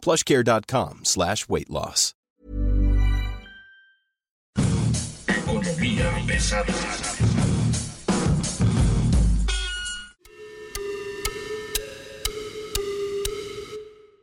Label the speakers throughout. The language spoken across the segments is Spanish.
Speaker 1: plushcare.com slash weight loss.
Speaker 2: Economía pesada.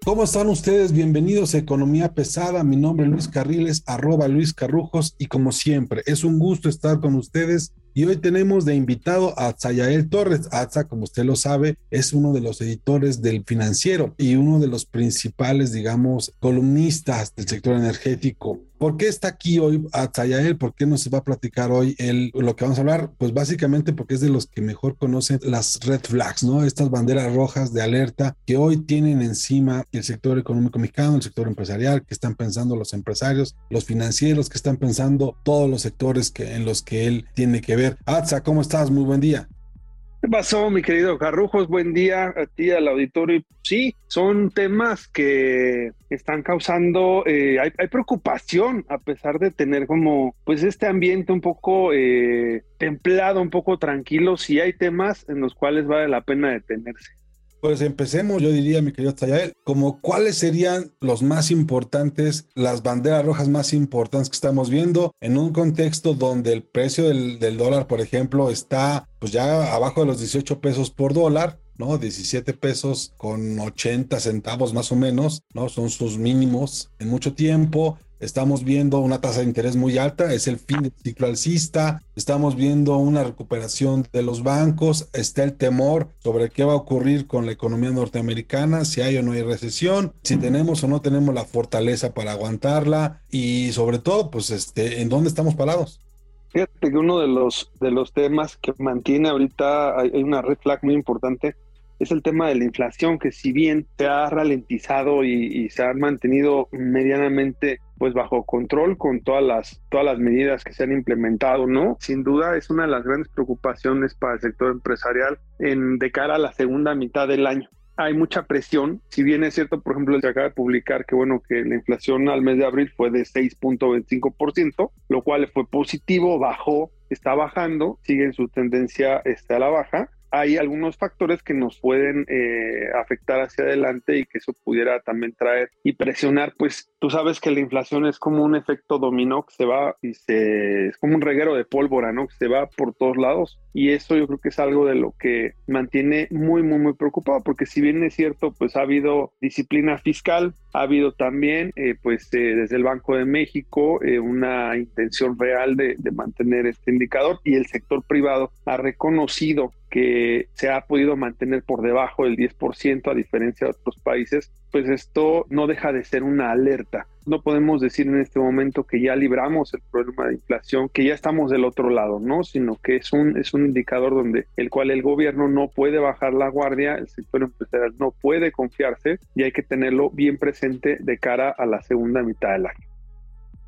Speaker 3: ¿Cómo están ustedes? Bienvenidos a Economía Pesada. Mi nombre es Luis Carriles, arroba Luis Carrujos, y como siempre, es un gusto estar con ustedes. Y hoy tenemos de invitado a Zayael Torres. Atza, como usted lo sabe, es uno de los editores del financiero y uno de los principales, digamos, columnistas del sector energético. ¿Por qué está aquí hoy Atzayael? ¿Por qué nos va a platicar hoy lo que vamos a hablar? Pues básicamente porque es de los que mejor conocen las red flags, ¿no? Estas banderas rojas de alerta que hoy tienen encima el sector económico mexicano, el sector empresarial, que están pensando los empresarios, los financieros, que están pensando todos los sectores que, en los que él tiene que ver. Atza, ¿cómo estás? Muy buen día.
Speaker 4: ¿Qué pasó, mi querido Carrujos? Buen día a ti, al auditorio. Sí, son temas que están causando, eh, hay, hay, preocupación a pesar de tener como, pues este ambiente un poco eh, templado, un poco tranquilo. Sí hay temas en los cuales vale la pena detenerse.
Speaker 3: Pues empecemos, yo diría, mi querido Tayael, como cuáles serían los más importantes, las banderas rojas más importantes que estamos viendo en un contexto donde el precio del, del dólar, por ejemplo, está pues ya abajo de los 18 pesos por dólar, ¿no? 17 pesos con 80 centavos más o menos, ¿no? Son sus mínimos en mucho tiempo. Estamos viendo una tasa de interés muy alta, es el fin del ciclo alcista, estamos viendo una recuperación de los bancos, está el temor sobre qué va a ocurrir con la economía norteamericana, si hay o no hay recesión, si tenemos o no tenemos la fortaleza para aguantarla y sobre todo, pues, este, ¿en dónde estamos parados?
Speaker 4: Fíjate que uno de los, de los temas que mantiene ahorita, hay, una red flag muy importante, es el tema de la inflación, que si bien se ha ralentizado y, y, se ha mantenido medianamente pues bajo control con todas las, todas las medidas que se han implementado, ¿no? Sin duda es una de las grandes preocupaciones para el sector empresarial en, de cara a la segunda mitad del año. Hay mucha presión, si bien es cierto, por ejemplo, se acaba de publicar que bueno, que la inflación al mes de abril fue de 6.25%, lo cual fue positivo, bajó, está bajando, sigue en su tendencia este, a la baja, hay algunos factores que nos pueden eh, afectar hacia adelante y que eso pudiera también traer y presionar, pues tú sabes que la inflación es como un efecto dominó que se va y se es como un reguero de pólvora, ¿no? Que se va por todos lados y eso yo creo que es algo de lo que mantiene muy muy muy preocupado porque si bien es cierto, pues ha habido disciplina fiscal, ha habido también eh, pues eh, desde el Banco de México eh, una intención real de, de mantener este indicador y el sector privado ha reconocido que se ha podido mantener por debajo del 10% a diferencia de otros países, pues esto no deja de ser una alerta. No podemos decir en este momento que ya libramos el problema de inflación, que ya estamos del otro lado, ¿no? Sino que es un, es un indicador donde el cual el gobierno no puede bajar la guardia, el sector empresarial no puede confiarse y hay que tenerlo bien presente de cara a la segunda mitad del año.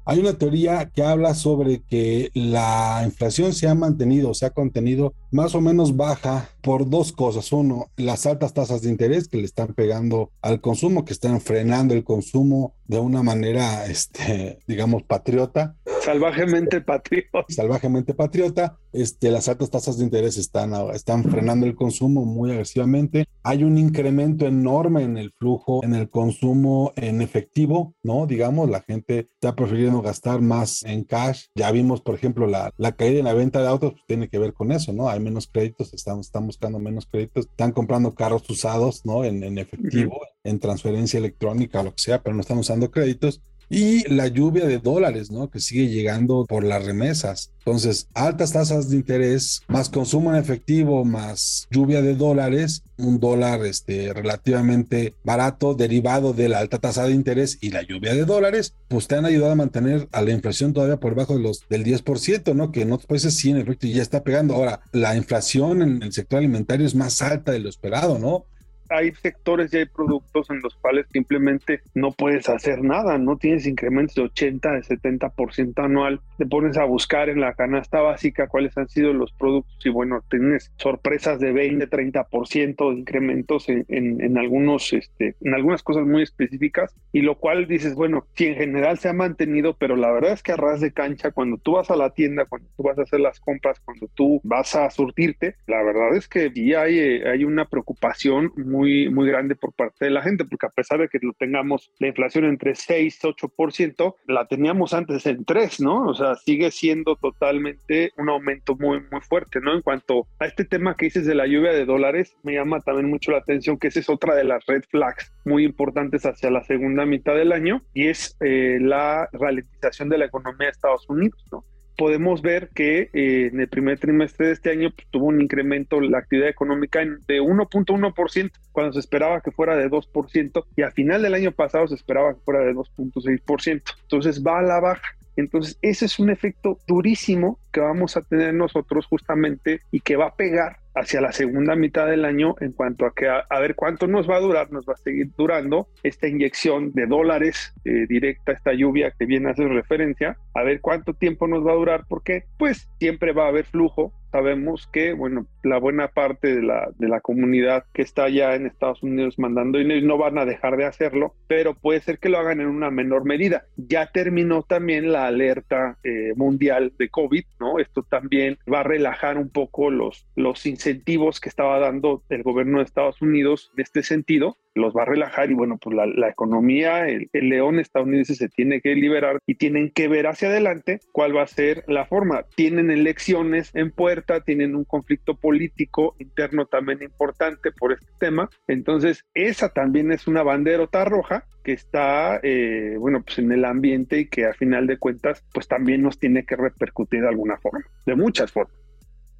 Speaker 3: Hay una teoría que habla sobre que la inflación se ha mantenido, se ha contenido más o menos baja por dos cosas. Uno, las altas tasas de interés que le están pegando al consumo, que están frenando el consumo de una manera, este, digamos, patriota.
Speaker 4: Salvajemente patriota.
Speaker 3: Salvajemente patriota. Este, las altas tasas de interés están, están frenando el consumo muy agresivamente. Hay un incremento enorme en el flujo, en el consumo en efectivo, ¿no? Digamos, la gente está prefiriendo gastar más en cash. Ya vimos, por ejemplo, la, la caída en la venta de autos, pues, tiene que ver con eso, ¿no? Hay menos créditos, están, están buscando menos créditos, están comprando carros usados, ¿no? En, en efectivo, uh -huh. En transferencia electrónica, lo que sea, pero no están usando créditos y la lluvia de dólares, ¿no? Que sigue llegando por las remesas. Entonces, altas tasas de interés, más consumo en efectivo, más lluvia de dólares, un dólar este, relativamente barato, derivado de la alta tasa de interés y la lluvia de dólares, pues te han ayudado a mantener a la inflación todavía por debajo de los, del 10%, ¿no? Que en otros países sí, en efecto, ya está pegando. Ahora, la inflación en el sector alimentario es más alta de lo esperado, ¿no?
Speaker 4: Hay sectores y hay productos en los cuales simplemente no puedes hacer nada, no tienes incrementos de 80, de 70% anual, te pones a buscar en la canasta básica cuáles han sido los productos y bueno, tienes sorpresas de 20, 30% de incrementos en, en, algunos, este, en algunas cosas muy específicas y lo cual dices, bueno, si en general se ha mantenido, pero la verdad es que a ras de cancha, cuando tú vas a la tienda, cuando tú vas a hacer las compras, cuando tú vas a surtirte, la verdad es que sí hay, eh, hay una preocupación muy, muy grande por parte de la gente, porque a pesar de que lo tengamos la inflación entre 6 y 8%, la teníamos antes en 3, ¿no? O sea, sigue siendo totalmente un aumento muy, muy fuerte, ¿no? En cuanto a este tema que dices de la lluvia de dólares, me llama también mucho la atención que esa es otra de las red flags muy importantes hacia la segunda mitad del año y es eh, la ralentización de la economía de Estados Unidos, ¿no? Podemos ver que eh, en el primer trimestre de este año pues, tuvo un incremento la actividad económica de 1.1% cuando se esperaba que fuera de 2% y a final del año pasado se esperaba que fuera de 2.6%. Entonces va a la baja. Entonces ese es un efecto durísimo que vamos a tener nosotros justamente y que va a pegar hacia la segunda mitad del año en cuanto a que a, ver cuánto nos va a durar, nos va a seguir durando esta inyección de dólares eh, directa, esta lluvia que viene a hacer referencia, a ver cuánto tiempo nos va a durar, porque pues siempre va a haber flujo. Sabemos que, bueno, la buena parte de la, de la comunidad que está allá en Estados Unidos mandando dinero no van a dejar de hacerlo, pero puede ser que lo hagan en una menor medida. Ya terminó también la alerta eh, mundial de COVID, ¿no? Esto también va a relajar un poco los, los incentivos que estaba dando el gobierno de Estados Unidos en este sentido los va a relajar y bueno, pues la, economía, el, león estadounidense se tiene que liberar y tienen que ver hacia adelante cuál va a ser la forma. Tienen elecciones en puerta, tienen un conflicto político interno también importante por este tema, entonces esa también es una banderota roja que está, eh, bueno, pues en el ambiente y que a final de cuentas, pues también nos tiene que repercutir de alguna forma, de muchas formas.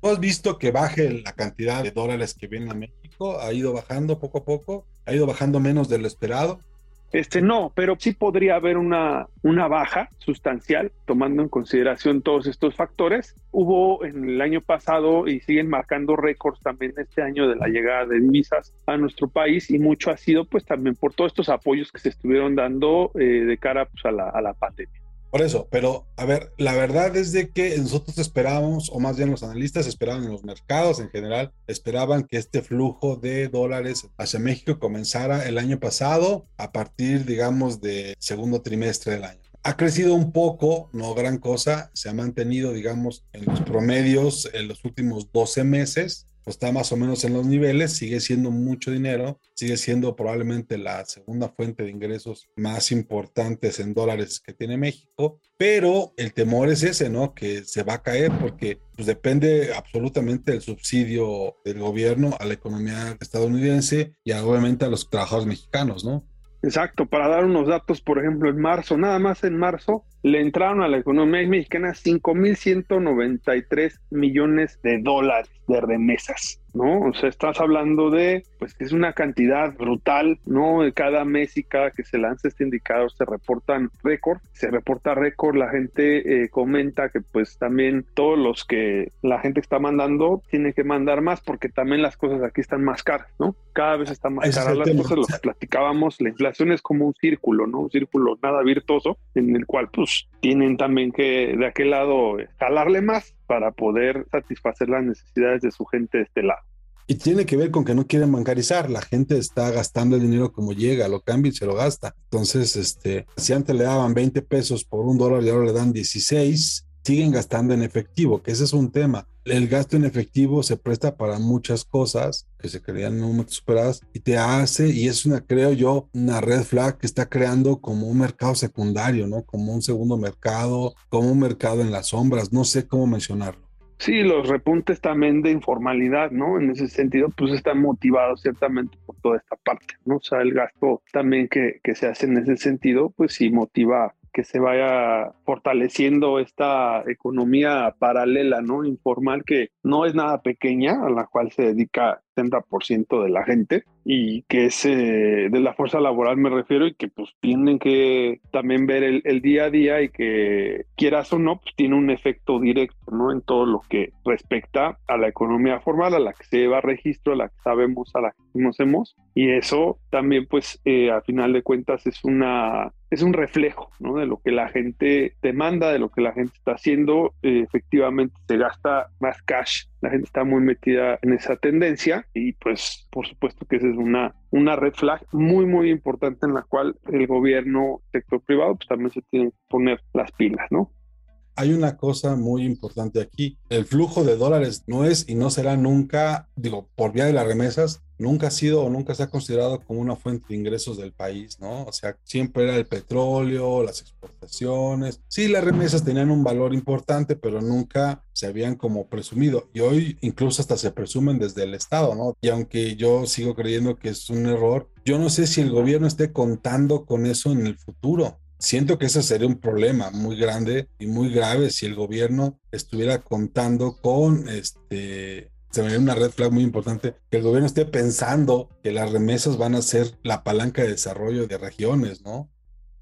Speaker 3: ¿Has visto que baje la cantidad de dólares que vienen a México? ¿Ha ido bajando poco a poco? ¿Ha ido bajando menos de lo esperado?
Speaker 4: Este no, pero sí podría haber una, una baja sustancial tomando en consideración todos estos factores. Hubo en el año pasado y siguen marcando récords también este año de la llegada de divisas a nuestro país y mucho ha sido pues también por todos estos apoyos que se estuvieron dando eh, de cara pues, a, la, a la pandemia.
Speaker 3: Por eso, pero a ver, la verdad es de que nosotros esperábamos, o más bien los analistas esperaban los mercados en general, esperaban que este flujo de dólares hacia México comenzara el año pasado a partir, digamos, de segundo trimestre del año. Ha crecido un poco, no gran cosa, se ha mantenido, digamos, en los promedios en los últimos 12 meses, está más o menos en los niveles, sigue siendo mucho dinero, sigue siendo probablemente la segunda fuente de ingresos más importantes en dólares que tiene México, pero el temor es ese, ¿no? Que se va a caer porque pues, depende absolutamente del subsidio del gobierno a la economía estadounidense y obviamente a los trabajadores mexicanos, ¿no?
Speaker 4: Exacto, para dar unos datos, por ejemplo, en marzo, nada más en marzo, le entraron a la economía mexicana 5.193 millones de dólares de remesas. ¿No? O sea, estás hablando de, pues que es una cantidad brutal, ¿no? Cada mes y cada que se lanza este indicador se reportan récord, se reporta récord, la gente eh, comenta que pues también todos los que la gente está mandando tiene que mandar más porque también las cosas aquí están más caras, ¿no? Cada vez están más caras las cosas, lo platicábamos, la inflación es como un círculo, ¿no? Un círculo nada virtuoso en el cual pues tienen también que de aquel lado jalarle más para poder satisfacer las necesidades de su gente de este lado.
Speaker 3: Y tiene que ver con que no quieren bancarizar. La gente está gastando el dinero como llega, lo cambia y se lo gasta. Entonces, este, si antes le daban 20 pesos por un dólar y ahora le dan 16, siguen gastando en efectivo, que ese es un tema. El gasto en efectivo se presta para muchas cosas que se creían en momentos superadas y te hace, y es una, creo yo, una red flag que está creando como un mercado secundario, ¿no? Como un segundo mercado, como un mercado en las sombras, no sé cómo mencionarlo.
Speaker 4: Sí, los repuntes también de informalidad, ¿no? En ese sentido, pues están motivados ciertamente por toda esta parte, ¿no? O sea, el gasto también que, que se hace en ese sentido, pues sí motiva que se vaya fortaleciendo esta economía paralela, ¿no? Informal que no es nada pequeña, a la cual se dedica 60% de la gente y que es eh, de la fuerza laboral me refiero y que pues tienen que también ver el, el, día a día y que quieras o no, pues tiene un efecto directo, ¿no? En todo lo que respecta a la economía formal, a la que se lleva registro, a la que sabemos, a la que conocemos y eso también pues eh, a final de cuentas es una es un reflejo ¿no? de lo que la gente demanda, de lo que la gente está haciendo. Eh, efectivamente, se gasta más cash. La gente está muy metida en esa tendencia y pues por supuesto que esa es una, una red flag muy, muy importante en la cual el gobierno, sector privado, pues también se tiene que poner las pilas, ¿no?
Speaker 3: hay una cosa muy importante aquí. El flujo de dólares no es y no será nunca, digo, por vía de las remesas, nunca ha sido o nunca se ha considerado como una fuente de ingresos del país, ¿no? O sea, siempre era el petróleo, las exportaciones. Sí, las remesas tenían un valor importante, pero nunca se habían como presumido. Y hoy incluso hasta se presumen desde el Estado, ¿no? Y aunque yo sigo creyendo que es un error, yo no sé si el gobierno esté contando con eso en el futuro. Siento que ese sería un problema muy grande y muy grave si el gobierno estuviera contando con este se me una red flag muy importante, que el gobierno esté pensando que las remesas van a ser la palanca de desarrollo de regiones, ¿no?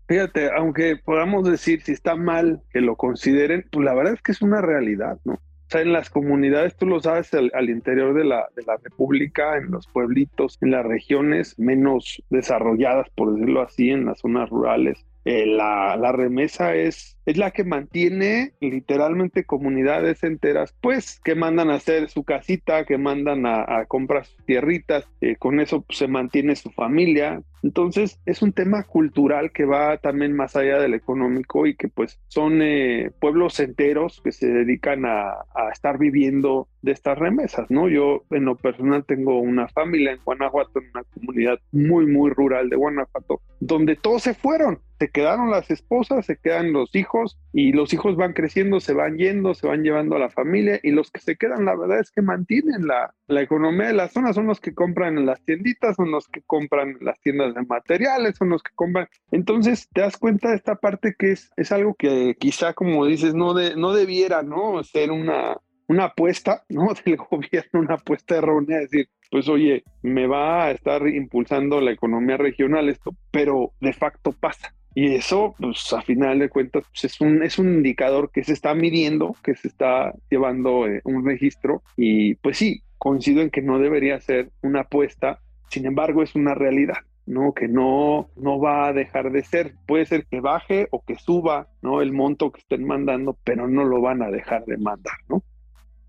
Speaker 4: Fíjate, aunque podamos decir si está mal que lo consideren, pues la verdad es que es una realidad, ¿no? O sea, en las comunidades, tú lo sabes, al, al interior de la, de la República, en los pueblitos, en las regiones menos desarrolladas, por decirlo así, en las zonas rurales, eh, la, la, remesa es, es la que mantiene literalmente comunidades enteras, pues que mandan a hacer su casita, que mandan a, comprar sus tierritas, eh, con eso se mantiene su familia. Entonces es un tema cultural que va también más allá del económico y que pues son eh, pueblos enteros que se dedican a, a estar viviendo de estas remesas, ¿no? Yo en lo personal tengo una familia en Guanajuato, en una comunidad muy, muy rural de Guanajuato, donde todos se fueron se quedaron las esposas, se quedan los hijos y los hijos van creciendo, se van yendo, se van llevando a la familia y los que se quedan, la verdad es que mantienen la, la economía de la zona, son los que compran en las tienditas, son los que compran las tiendas de materiales, son los que compran. Entonces te das cuenta de esta parte que es, es algo que quizá, como dices, no, de, no debiera ¿no? ser una, una apuesta ¿no? del gobierno, una apuesta errónea, decir, pues oye, me va a estar impulsando la economía regional esto, pero de facto pasa. Y eso, pues a final de cuentas, pues, es, un, es un indicador que se está midiendo, que se está llevando eh, un registro. Y pues sí, coincido en que no debería ser una apuesta, sin embargo es una realidad. ¿no? que no, no va a dejar de ser. Puede ser que baje o que suba ¿no? el monto que estén mandando, pero no lo van a dejar de mandar. ¿no?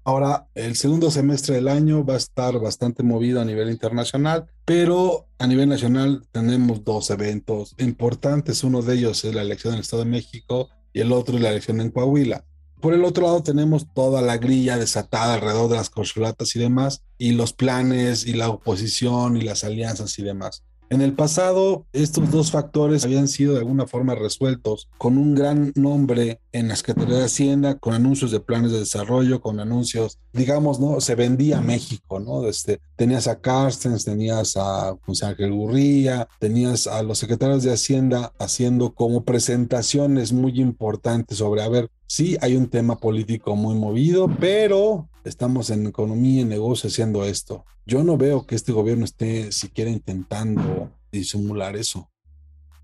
Speaker 3: Ahora, el segundo semestre del año va a estar bastante movido a nivel internacional, pero a nivel nacional tenemos dos eventos importantes. Uno de ellos es la elección del Estado de México y el otro es la elección en Coahuila. Por el otro lado tenemos toda la grilla desatada alrededor de las corcholatas y demás, y los planes y la oposición y las alianzas y demás. En el pasado, estos dos factores habían sido de alguna forma resueltos con un gran nombre en la Secretaría de Hacienda, con anuncios de planes de desarrollo, con anuncios, digamos, ¿no? Se vendía México, ¿no? Este, tenías a Carstens, tenías a José Ángel Gurría, tenías a los secretarios de Hacienda haciendo como presentaciones muy importantes sobre, a ver, sí, hay un tema político muy movido, pero estamos en economía y negocio haciendo esto. Yo no veo que este gobierno esté siquiera intentando disimular eso.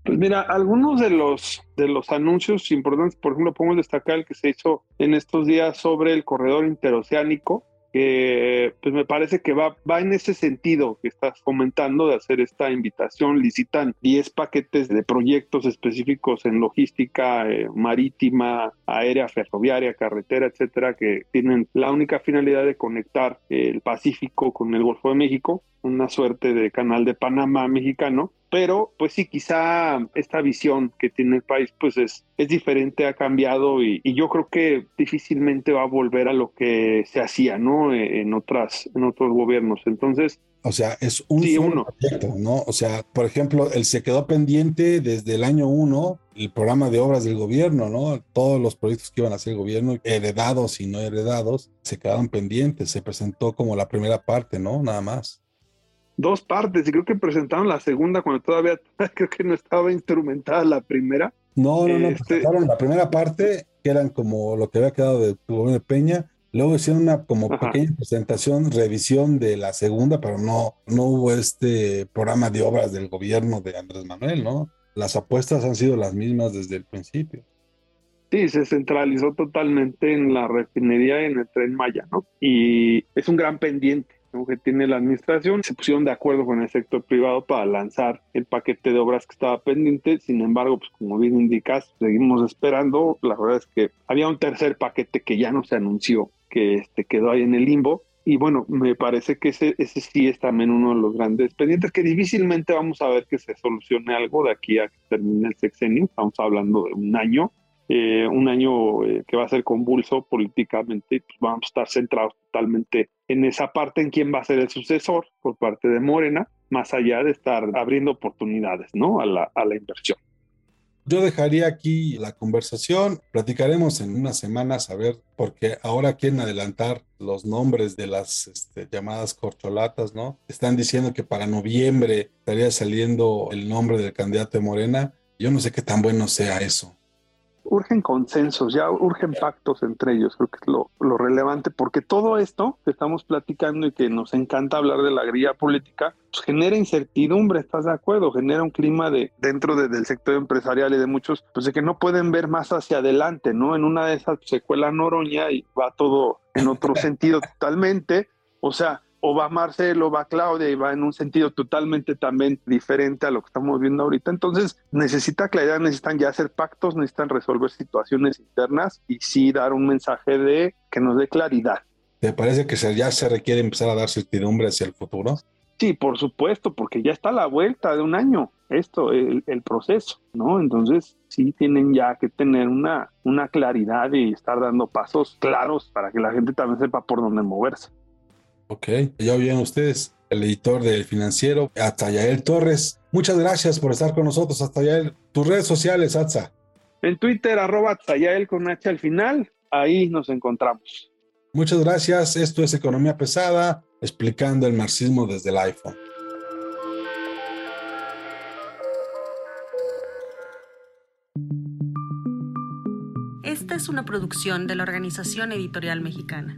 Speaker 4: Pues mira, algunos de los, de los anuncios importantes, por ejemplo, podemos destacar el que se hizo en estos días sobre el corredor interoceánico, que pues me parece que va, va en ese sentido que estás comentando de hacer esta invitación. Licitan 10 paquetes de proyectos específicos en logística eh, marítima, aérea, ferroviaria, carretera, etcétera, que tienen la única finalidad de conectar el Pacífico con el Golfo de México, una suerte de canal de Panamá mexicano pero pues sí, quizá esta visión que tiene el país pues es, es diferente, ha cambiado y, yo creo que difícilmente va a volver a lo que se hacía, ¿no? E, en, otras, en otros gobiernos. Entonces...
Speaker 3: O sea, es un proyecto, ¿no? O sea, por ejemplo, él se quedó pendiente desde el año uno el programa de obras del gobierno, ¿no? Todos los proyectos que iban a hacer el gobierno, heredados y no heredados, se quedaron pendientes. Se presentó como la primera parte, ¿no? Nada más
Speaker 4: dos partes y creo que presentaron la segunda cuando todavía creo que no estaba instrumentada la primera.
Speaker 3: No, no, no, este presentaron la primera parte, que eran como lo que había quedado de gobierno de Peña, Luego hicieron una como pequeña presentación, revisión de la segunda, pero no, no hubo este programa de obras del gobierno de Andrés Manuel, ¿no? Las apuestas han sido las mismas desde el principio.
Speaker 4: Sí, se centralizó totalmente en la refinería y en el tren Maya, ¿no? Y es un gran pendiente que tiene la administración. Se pusieron de acuerdo con el sector privado para lanzar el paquete de obras que estaba pendiente. Sin embargo, pues como bien indicas, seguimos esperando. La verdad es que había un tercer paquete que ya no se anunció, que este, quedó ahí en el limbo. Y bueno, me parece que ese, ese sí es también uno de los grandes pendientes, que difícilmente vamos a ver que se solucione algo de aquí a que termine el sexenio. Estamos hablando de un año. Eh, un año eh, que va a ser convulso políticamente, pues vamos a estar centrados totalmente en esa parte, en quién va a ser el sucesor por parte de Morena, más allá de estar abriendo oportunidades ¿no? a, la, a la inversión.
Speaker 3: Yo dejaría aquí la conversación, platicaremos en unas semanas a ver, porque ahora quieren adelantar los nombres de las este, llamadas corcholatas, ¿no? Están diciendo que para noviembre estaría saliendo el nombre del candidato de Morena. Yo no sé qué tan bueno sea eso
Speaker 4: urgen consensos, ya urgen pactos entre ellos, creo que es lo, relevante, porque todo esto que estamos platicando y que nos encanta hablar de la grilla política, pues genera incertidumbre, ¿estás de acuerdo? Genera un clima de dentro del sector empresarial y de muchos, pues de que no pueden ver más hacia adelante, ¿no? En una de esas se cuela Noroña y va todo en otro sentido totalmente, o sea, o va Marcelo, va Claudia y va en un sentido totalmente también diferente a lo que estamos viendo ahorita. Entonces, necesita claridad, necesitan ya hacer pactos, necesitan resolver situaciones internas y sí dar un mensaje de que nos dé claridad.
Speaker 3: ¿Te parece que ya se requiere empezar a dar certidumbre hacia el futuro?
Speaker 4: Sí, por supuesto, porque ya está a la vuelta de un año esto, el, el, proceso, ¿no? Entonces sí tienen ya que tener una, una claridad y estar dando pasos claros para que la gente también sepa por dónde moverse.
Speaker 3: Ok, ya oyeron ustedes, el editor del financiero, Atayael Torres. Muchas gracias por estar con nosotros, Atayael. Tus redes sociales, Atza.
Speaker 4: En Twitter, arroba Atayael con H al final, ahí nos encontramos.
Speaker 3: Muchas gracias, esto es Economía Pesada, explicando el marxismo desde el iPhone.
Speaker 5: Esta es una producción de la Organización Editorial Mexicana.